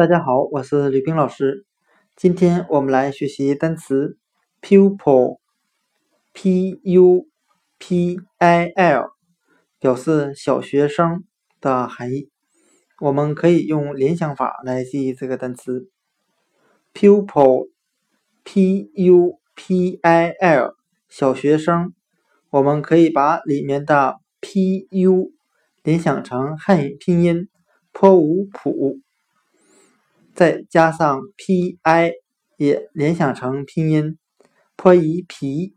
大家好，我是吕冰老师。今天我们来学习单词 pupil，p u p i l，表示小学生的含义。我们可以用联想法来记忆这个单词 pupil，p u p i l，小学生。我们可以把里面的 p u 联想成汉语拼音颇无谱。再加上 p i 也联想成拼音 p i 皮，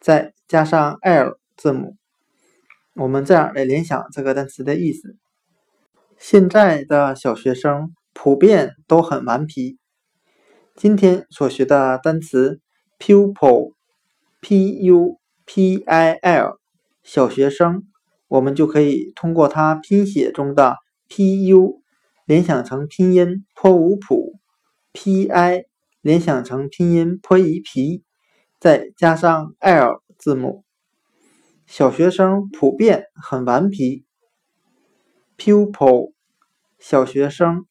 再加上 l 字母，我们这样来联想这个单词的意思。现在的小学生普遍都很顽皮。今天所学的单词 pupil，p u p i l，小学生，我们就可以通过它拼写中的 p u。联想成拼音颇无谱，p i 联想成拼音颇一皮，再加上 l 字母，小学生普遍很顽皮。pupil 小学生。